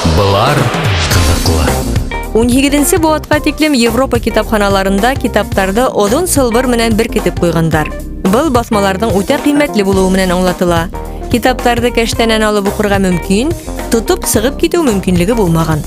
Былар ҡыҙыҡлы. 18-нсе быуатҡа тиклем Европа китапханаларында китаптарҙы оҙон сылбыр менән беркетеп ҡуйғандар. Был баҫмаларҙың үтә ҡиммәтле булыуы менән аңлатыла. Китаптарҙы кәштәнән алып уҡырға мөмкин, тотоп сығып китеү мөмкинлеге булмаған.